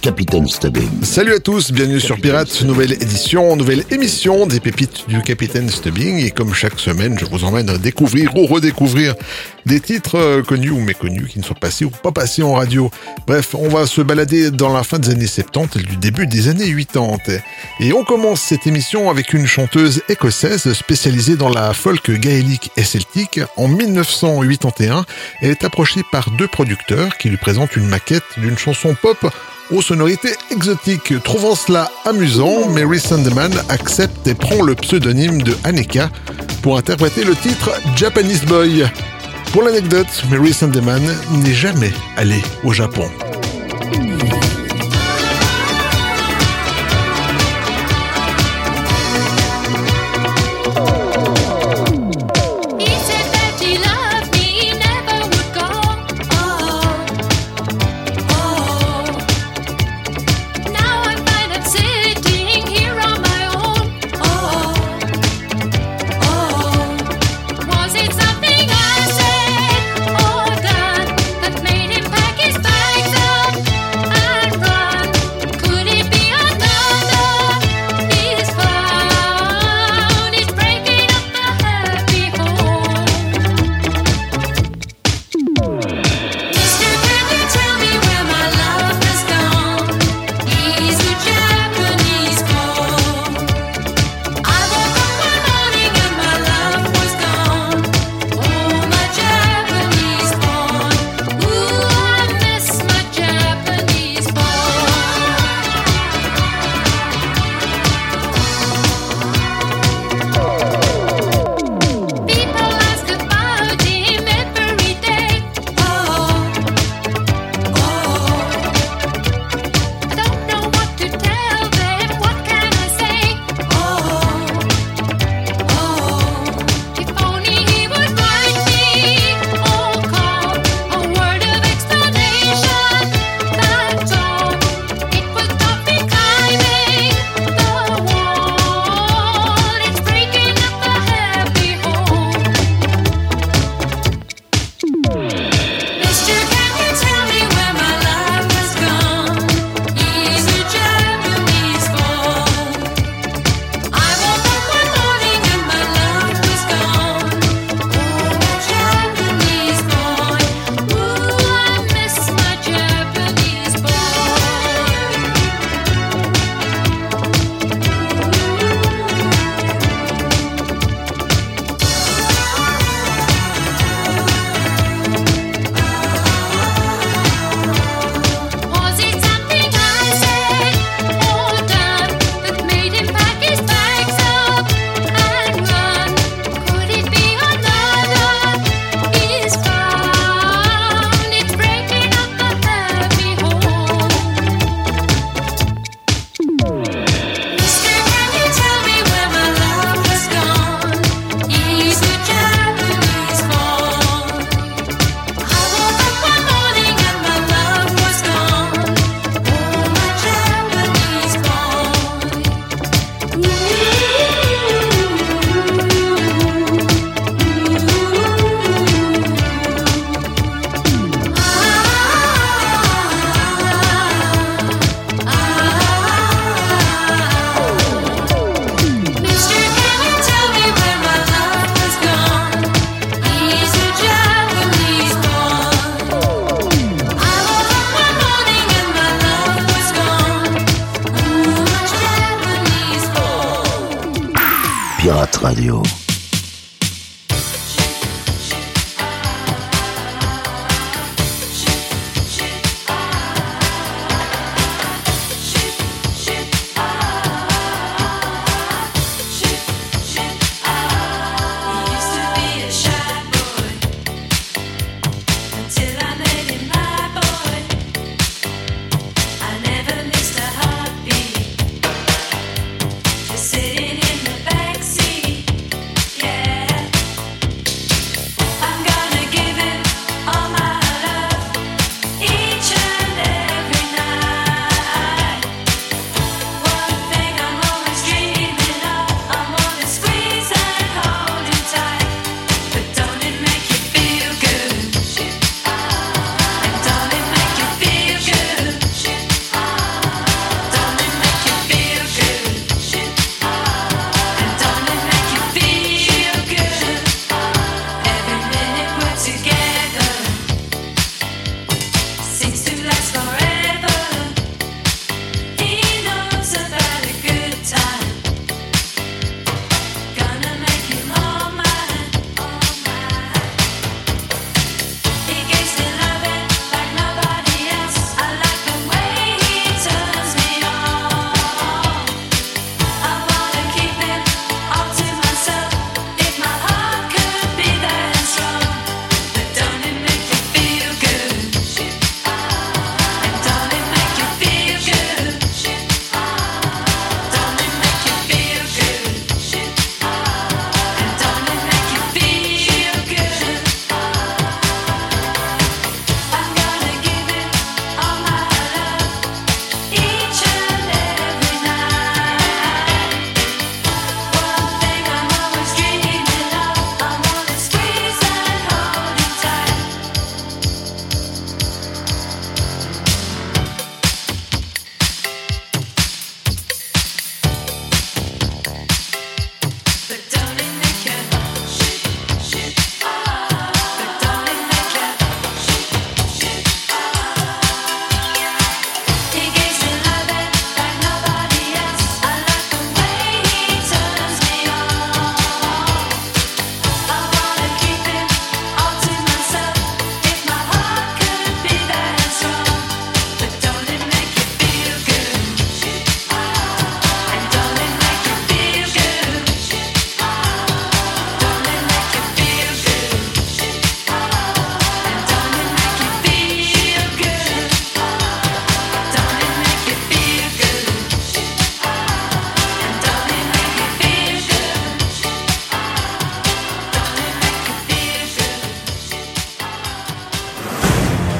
Capitaine Stubbing. Salut à tous, bienvenue sur Pirates, nouvelle édition, nouvelle émission des pépites du Capitaine Stubbing. Et comme chaque semaine, je vous emmène à découvrir ou redécouvrir des titres euh, connus ou méconnus qui ne sont passés ou pas passés en radio. Bref, on va se balader dans la fin des années 70 et du début des années 80. Et on commence cette émission avec une chanteuse écossaise spécialisée dans la folk gaélique et celtique. En 1981, elle est approchée par deux producteurs qui lui présentent une maquette d'une chanson pop aux sonorités exotiques. Trouvant cela amusant, Mary Sandeman accepte et prend le pseudonyme de Aneka pour interpréter le titre Japanese Boy. Pour l'anecdote, Mary Sandeman n'est jamais allée au Japon.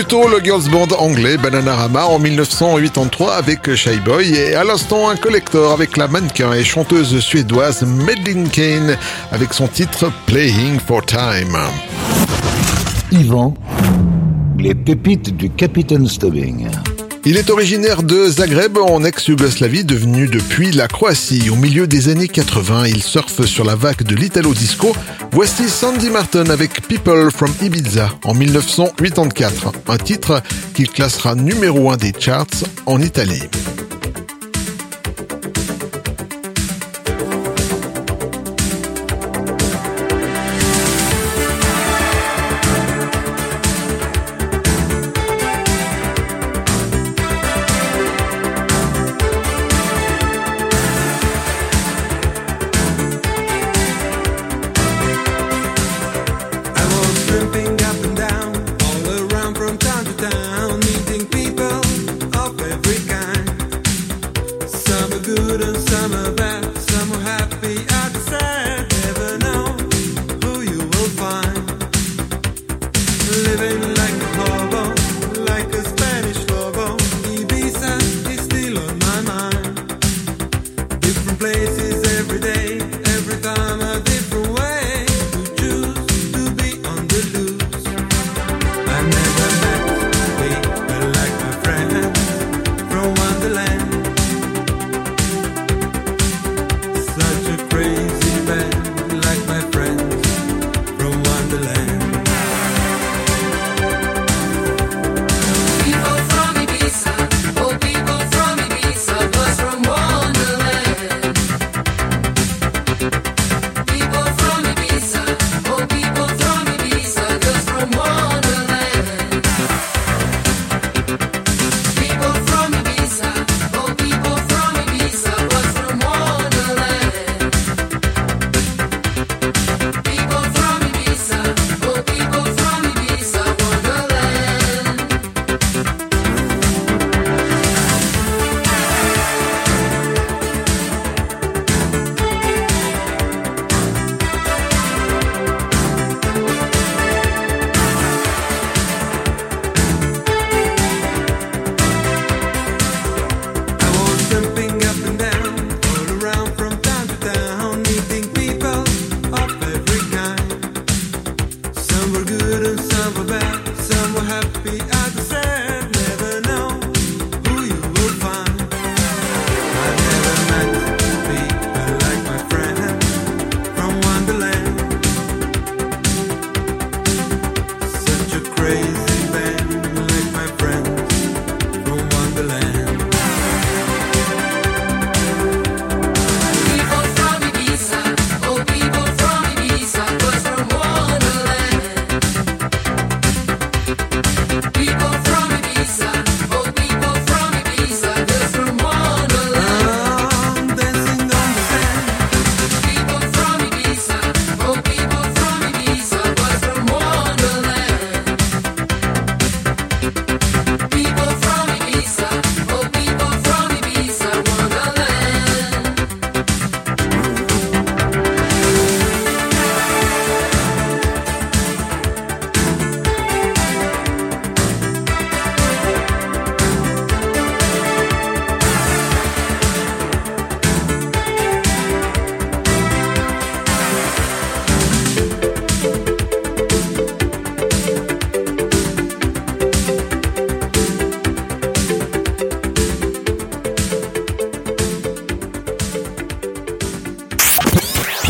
Plutôt le girls band anglais Bananarama en 1983 avec Shy Boy et à l'instant un collector avec la mannequin et chanteuse suédoise Madeleine Kane avec son titre Playing for Time. Yvan, les pépites du Capitaine Stubbing. Il est originaire de Zagreb en ex-Yougoslavie, devenu depuis la Croatie. Au milieu des années 80, il surfe sur la vague de l'Italo Disco. Voici Sandy Martin avec People from Ibiza en 1984, un titre qu'il classera numéro 1 des charts en Italie.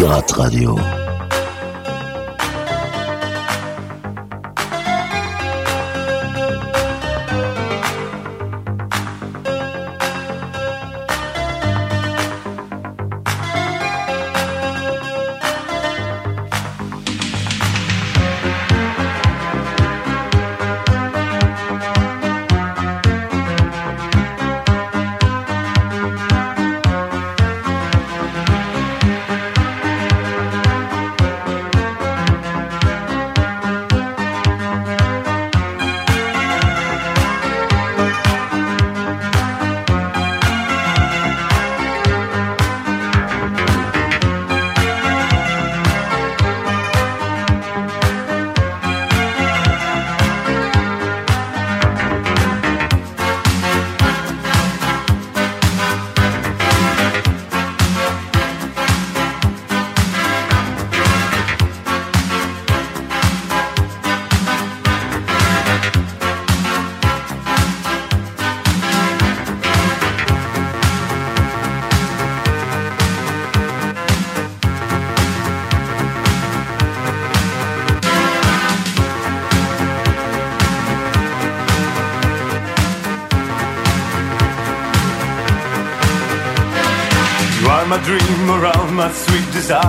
Pirate Radio.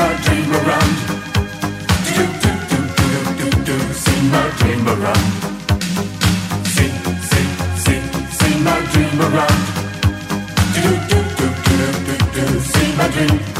My dream around. around. Sing, sing, sing, sing my dream around. Do do do do do do do, sing my dream.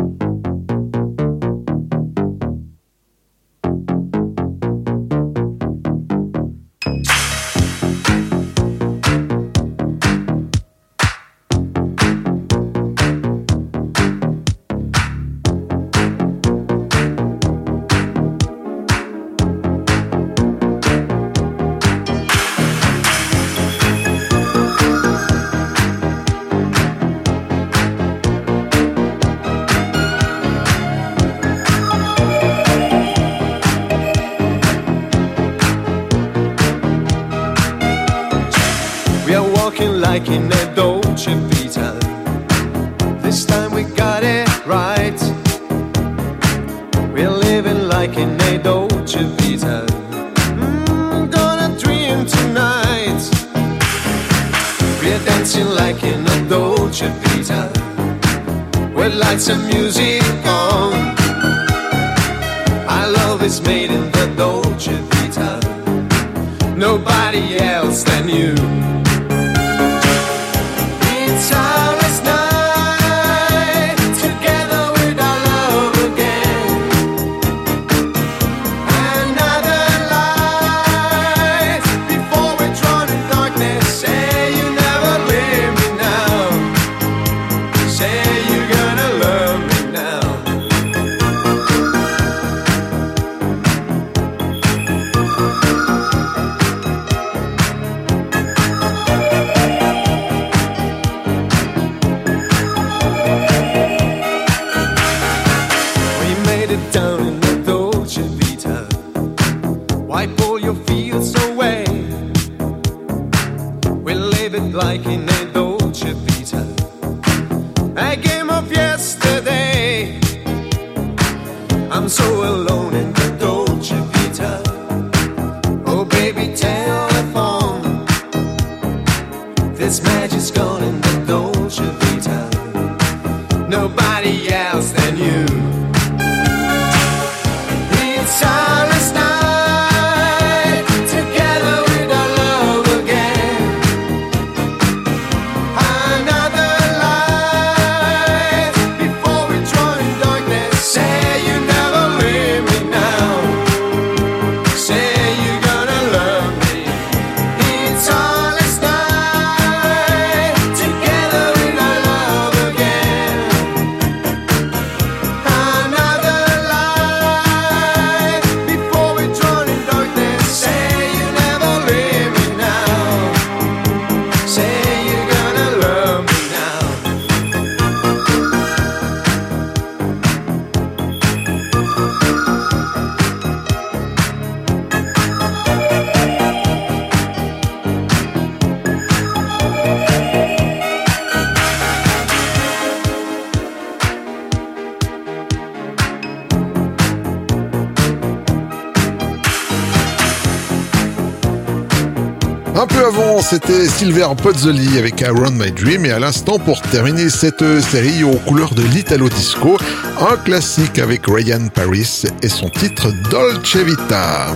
c'était Silver Pozzoli avec Around My Dream et à l'instant pour terminer cette série aux couleurs de l'Italo Disco, un classique avec Ryan Paris et son titre Dolce Vita.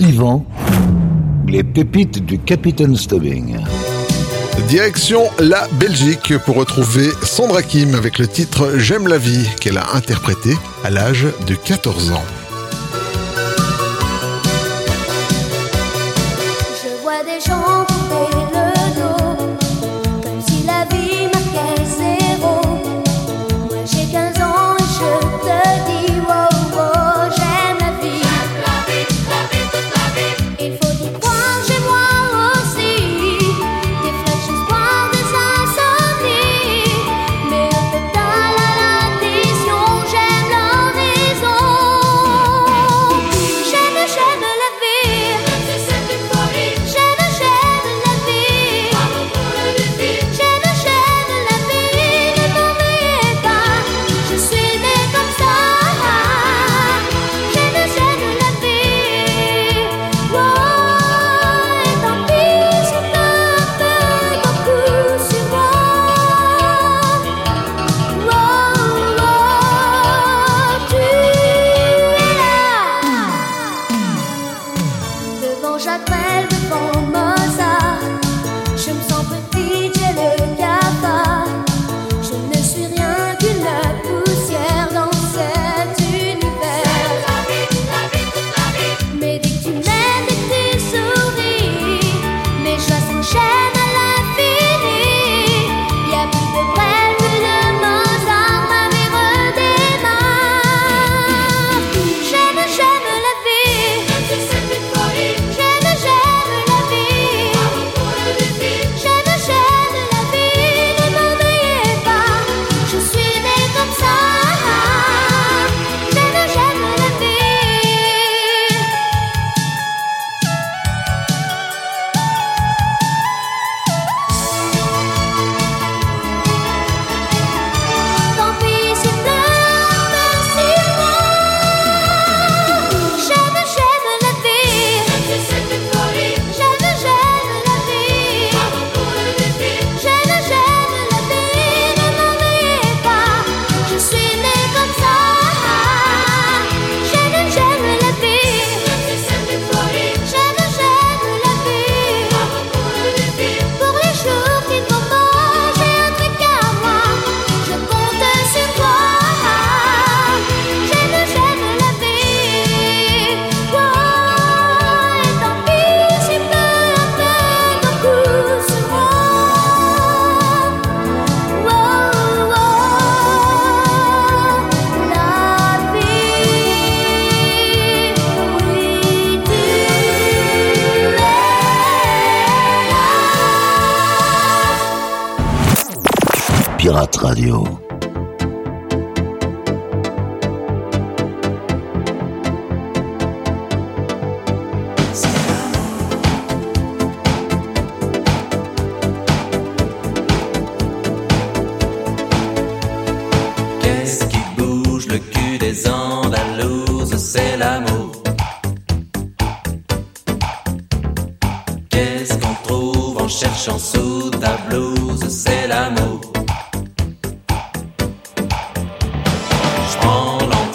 Yvan, les pépites du Capitaine Stubbing. Direction la Belgique pour retrouver Sandra Kim avec le titre J'aime la vie qu'elle a interprété à l'âge de 14 ans. 的双臂。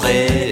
café.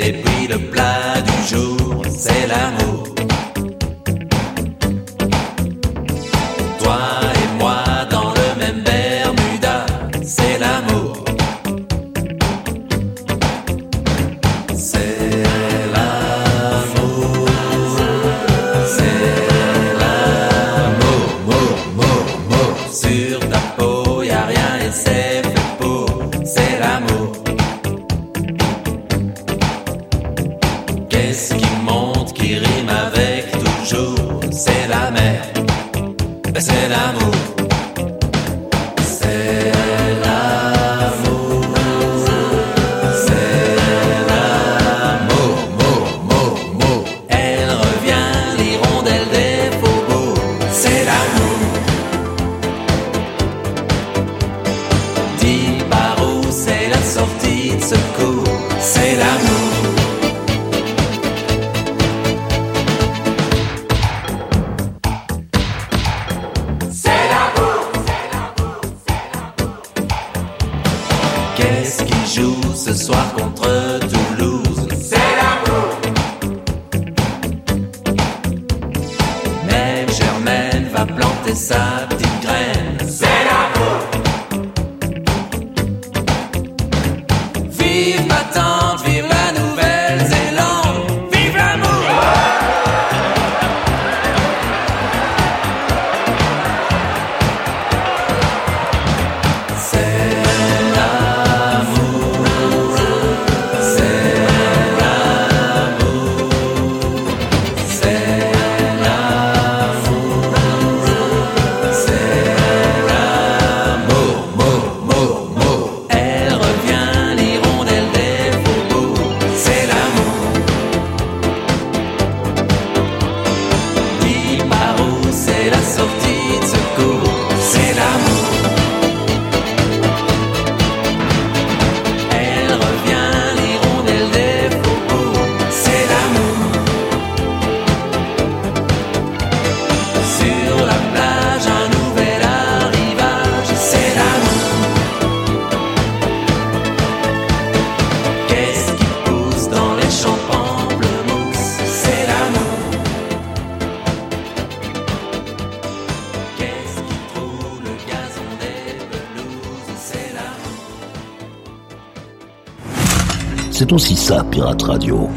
ça, Pirate Radio.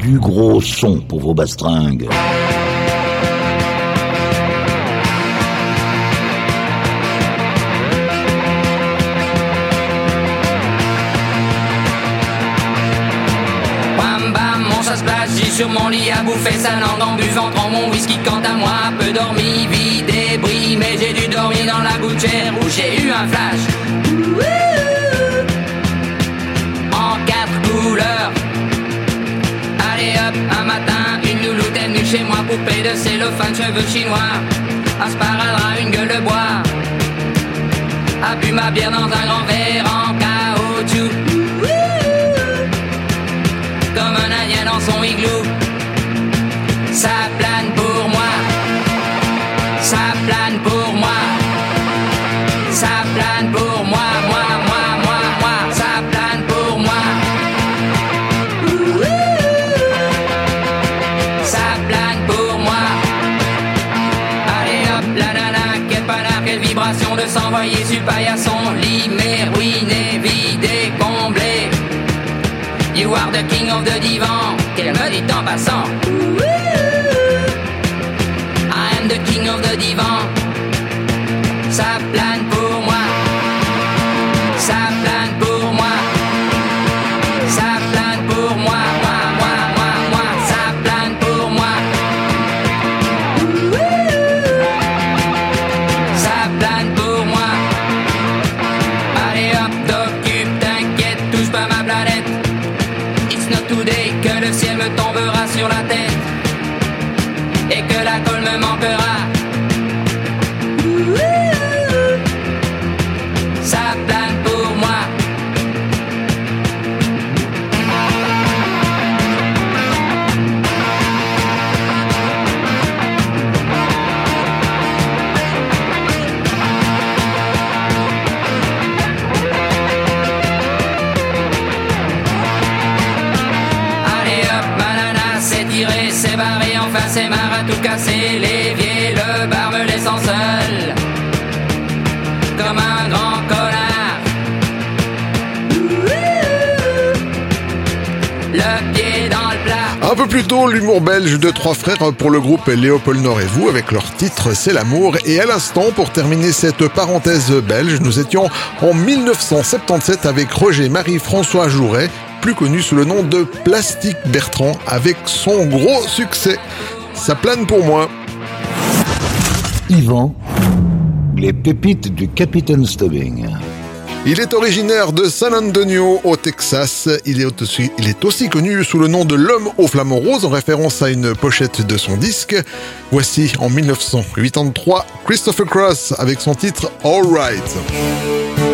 Du gros son pour vos bastringues. sur mon lit à bouffer sa langue en buvant prend mon whisky quant à moi peu dormi vide débris mais j'ai dû dormir dans la gouttière où j'ai eu un flash Allez hop, un matin, une louloute est venue chez moi, poupée de cellophane, cheveux chinois. Un sparadrap, une gueule de bois. A bu ma bière dans un grand verre en caoutchouc. Comme un indien dans son igloo. s'envoyer son paillasson, mais ruiné, vidé, comblé. You are the king of the divan, qu'elle me dit en passant. plus tôt, l'humour belge de trois frères pour le groupe Léopold Nord et vous avec leur titre C'est l'amour. Et à l'instant, pour terminer cette parenthèse belge, nous étions en 1977 avec Roger Marie-François Jouret, plus connu sous le nom de Plastique Bertrand, avec son gros succès. Ça plane pour moi. Yvan, les pépites du Capitaine Stubbing. Il est originaire de San Antonio, au Texas. Il est aussi, connu sous le nom de l'homme au flamant rose, en référence à une pochette de son disque. Voici en 1983 Christopher Cross avec son titre All Right.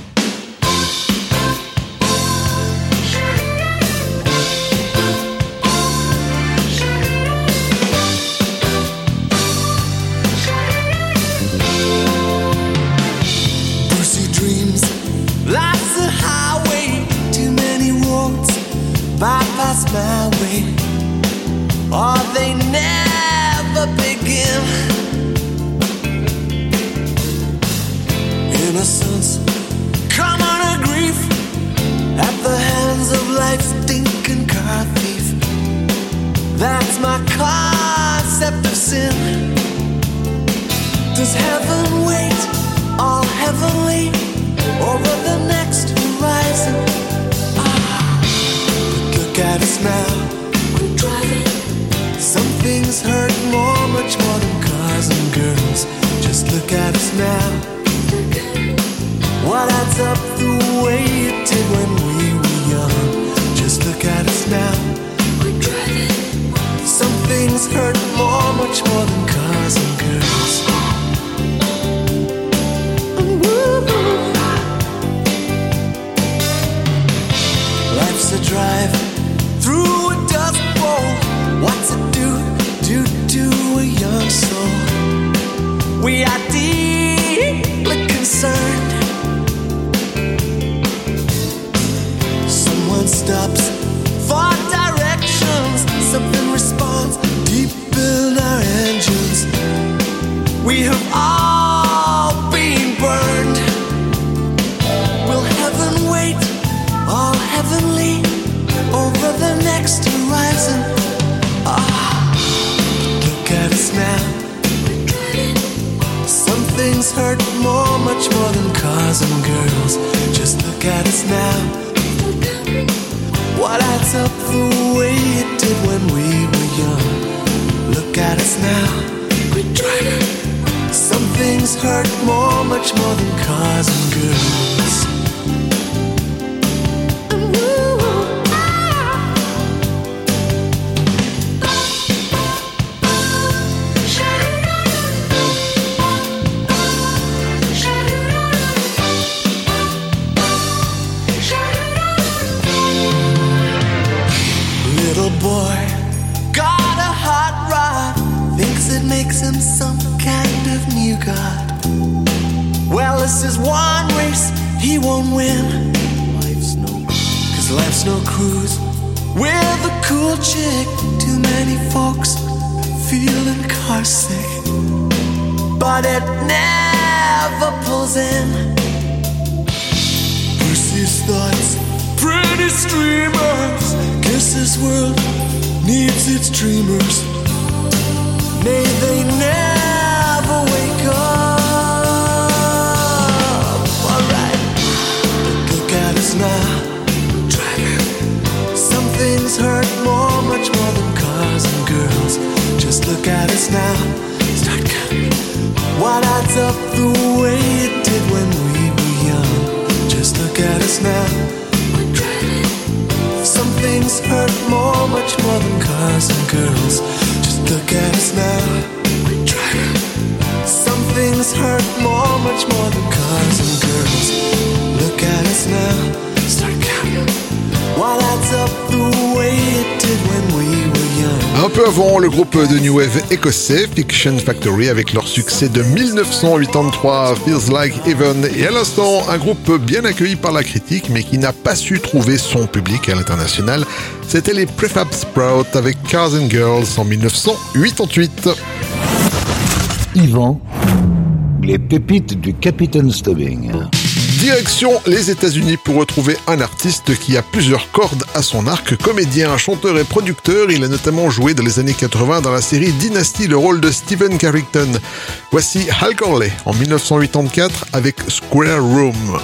Now? What adds up the way it did when we were young? Look at us now. Quit trying. Some things hurt more, much more than cars and girls. Sick. But it never pulls in. Bruce's thoughts, pretty streamers. Guess this world needs its dreamers. May they never wake up. Alright, look at us now. Driving. Some things hurt more look at us now. Start counting. What adds up the way it did when we were young? Just look at us now. Peu avant, le groupe de New Wave écossais Fiction Factory avec leur succès de 1983 Feels Like Heaven et à l'instant un groupe bien accueilli par la critique mais qui n'a pas su trouver son public à l'international. C'était les Prefab Sprout avec Cars and Girls en 1988. Yvan, les pépites du Capitaine Stubbing. Direction les États-Unis pour retrouver un artiste qui a plusieurs cordes à son arc. Comédien, chanteur et producteur, il a notamment joué dans les années 80 dans la série Dynasty le rôle de Stephen Carrington. Voici Hal Corley en 1984 avec Square Room.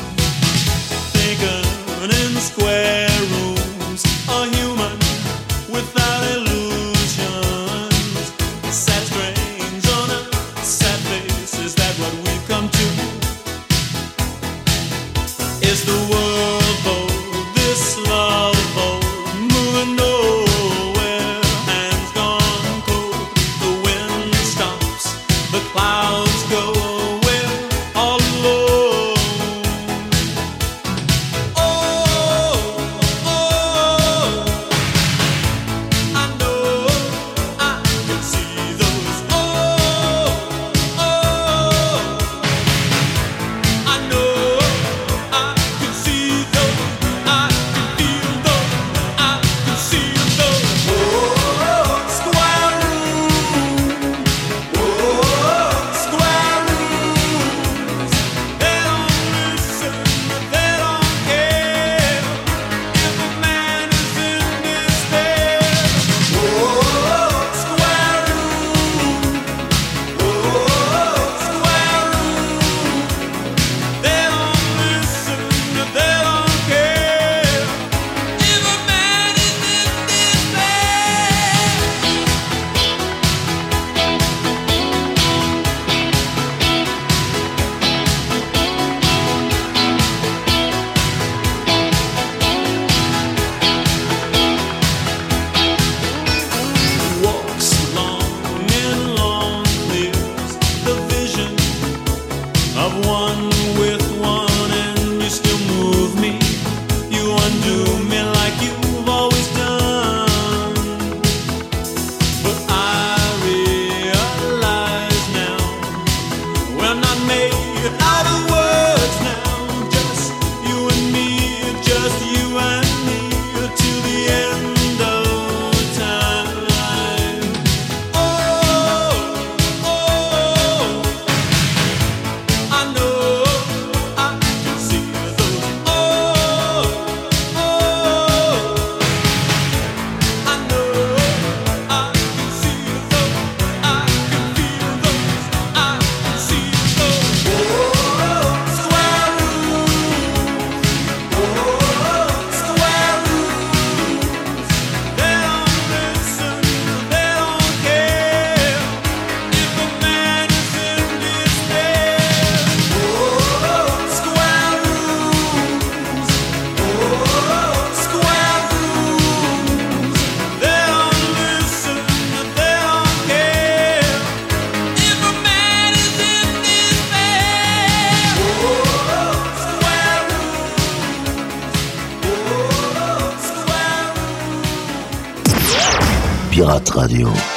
Radio.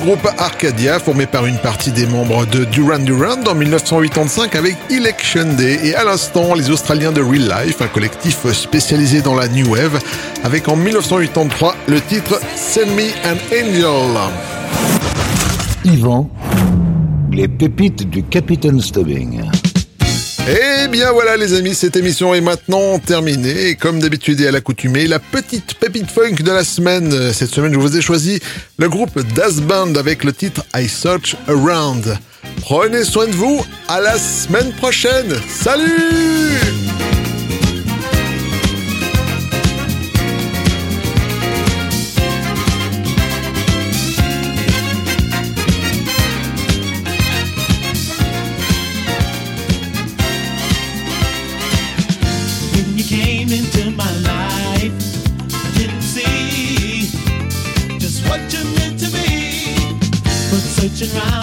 groupe Arcadia, formé par une partie des membres de Duran Duran en 1985 avec Election Day et à l'instant les Australiens de Real Life, un collectif spécialisé dans la New Wave, avec en 1983 le titre Send Me an Angel. Yvan, les pépites du Capitaine Stubbing. Eh bien voilà les amis, cette émission est maintenant terminée. Comme d'habitude et à l'accoutumée, la petite pépite funk de la semaine. Cette semaine, je vous ai choisi le groupe Das Band avec le titre I Search Around. Prenez soin de vous, à la semaine prochaine. Salut dancing round.